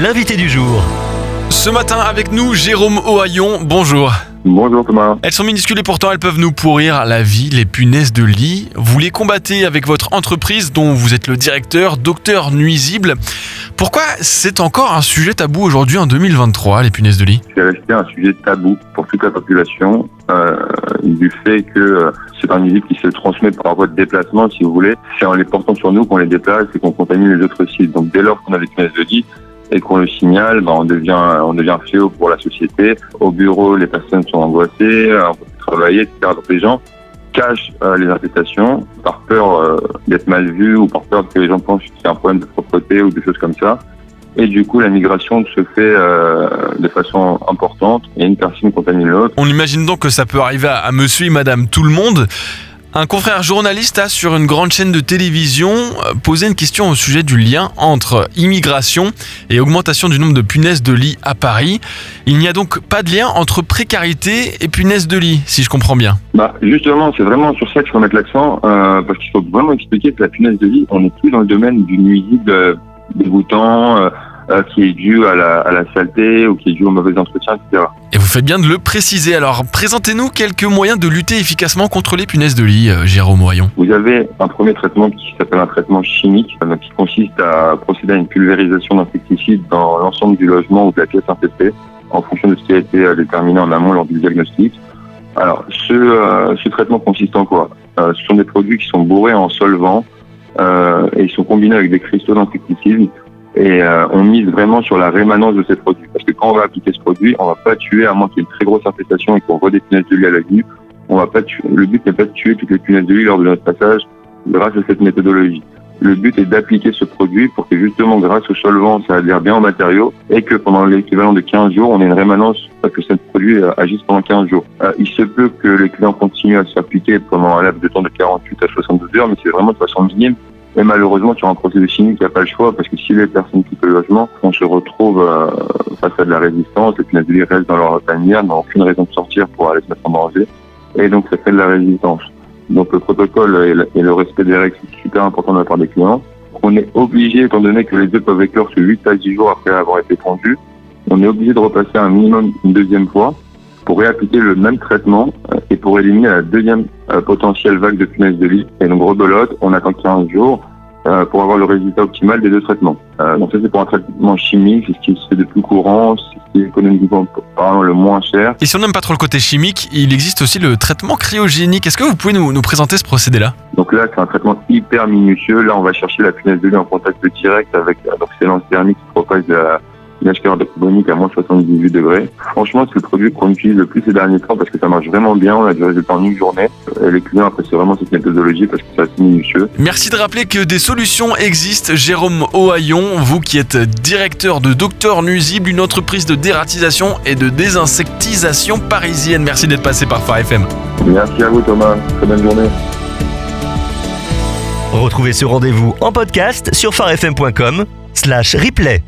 l'invité du jour. Ce matin avec nous, Jérôme Ohaillon. Bonjour. Bonjour Thomas. Elles sont minuscules et pourtant elles peuvent nous pourrir la vie, les punaises de lit. Vous les combattez avec votre entreprise dont vous êtes le directeur, Docteur Nuisible. Pourquoi c'est encore un sujet tabou aujourd'hui en 2023, les punaises de lit? C'est resté un sujet tabou pour toute la population euh, du fait que euh, c'est un nuisible qui se transmet par voie de déplacement, si vous voulez. C'est en les portant sur nous qu'on les déplace et qu'on contamine les autres sites. Donc dès lors qu'on a des punaises de lit, et qu'on le signale, ben, on devient on devient fléau pour la société. Au bureau, les personnes sont angoissées, on peut travailler, etc. Donc les gens cachent euh, les infestations par peur euh, d'être mal vus ou par peur que les gens pensent y a un problème de propreté ou des choses comme ça. Et du coup, la migration se fait euh, de façon importante et une personne contamine l'autre. On imagine donc que ça peut arriver à, à monsieur et madame tout le monde. Un confrère journaliste a, sur une grande chaîne de télévision, euh, posé une question au sujet du lien entre immigration et augmentation du nombre de punaises de lit à Paris. Il n'y a donc pas de lien entre précarité et punaises de lit, si je comprends bien. Bah, justement, c'est vraiment sur ça qu'il faut mettre l'accent, euh, parce qu'il faut vraiment expliquer que la punaise de lit, on n'est plus dans le domaine du nuisible euh, dégoûtant, euh, euh, qui est dû à la, à la saleté ou qui est dû au mauvais entretien, etc. Et vous faites bien de le préciser. Alors, présentez-nous quelques moyens de lutter efficacement contre les punaises de lit, euh, Jérôme Moyon. Vous avez un premier traitement qui s'appelle un traitement chimique, euh, qui consiste à procéder à une pulvérisation d'insecticides dans l'ensemble du logement ou de la pièce infestée, en fonction de ce qui a été euh, déterminé en amont lors du diagnostic. Alors, ce, euh, ce traitement consiste en quoi? Euh, Ce sont des produits qui sont bourrés en solvant euh, et ils sont combinés avec des cristaux d'insecticides et euh, on mise vraiment sur la rémanence de ces produits. Parce que quand on va appliquer ce produit, on va pas tuer, à moins qu'il y ait une très grosse infestation et qu'on voit de lit à la vue, on va pas tuer. Le but n'est pas de tuer toutes les punaises de lit lors de notre passage grâce à cette méthodologie. Le but est d'appliquer ce produit pour que justement grâce au solvant, ça adhère bien au matériau et que pendant l'équivalent de 15 jours, on ait une rémanence parce que ce produit euh, agisse pendant 15 jours. Euh, il se peut que les clients continuent à s'appliquer pendant un laps de temps de 48 à 72 heures, mais c'est vraiment de façon minime. Et malheureusement, sur un procédé chimique, il n'y a pas le choix parce que si les personnes quittent le logement, on se retrouve euh, face à de la résistance, les lit restent dans leur tanière, n'ont aucune raison de sortir pour aller se mettre en danger. Et donc, ça fait de la résistance. Donc, le protocole et le, respect des règles, c'est super important de la part des clients. On est obligé, étant donné que les œufs peuvent éclore sur 8 à 10 jours après avoir été pondus, on est obligé de repasser un minimum une deuxième fois pour réappliquer le même traitement euh, et pour éliminer la deuxième euh, potentielle vague de punaises de lit. Et donc, rebelote, on attend 15 jours euh, pour avoir le résultat optimal des deux traitements. Euh, donc ça, c'est pour un traitement chimique, c'est ce qui se fait de plus courant, c'est ce qui est économiquement parlant le moins cher. Et si on n'aime pas trop le côté chimique, il existe aussi le traitement cryogénique. Est-ce que vous pouvez nous, nous présenter ce procédé-là? Donc là, c'est un traitement hyper minutieux. Là, on va chercher la punaise de lit en contact direct avec euh, donc c'est thermique qui propage de la l'acheteur carbonique à moins 78 degrés. Franchement, c'est le produit qu'on utilise le plus ces derniers temps parce que ça marche vraiment bien. On a du résultat en une journée. Et les clients apprécient vraiment cette méthodologie parce que c'est assez minutieux. Merci de rappeler que des solutions existent. Jérôme Ohaillon, vous qui êtes directeur de Docteur Nuisible, une entreprise de dératisation et de désinsectisation parisienne. Merci d'être passé par Phare FM. Merci à vous, Thomas. Très bonne journée. Retrouvez ce rendez-vous en podcast sur farfm.com slash replay.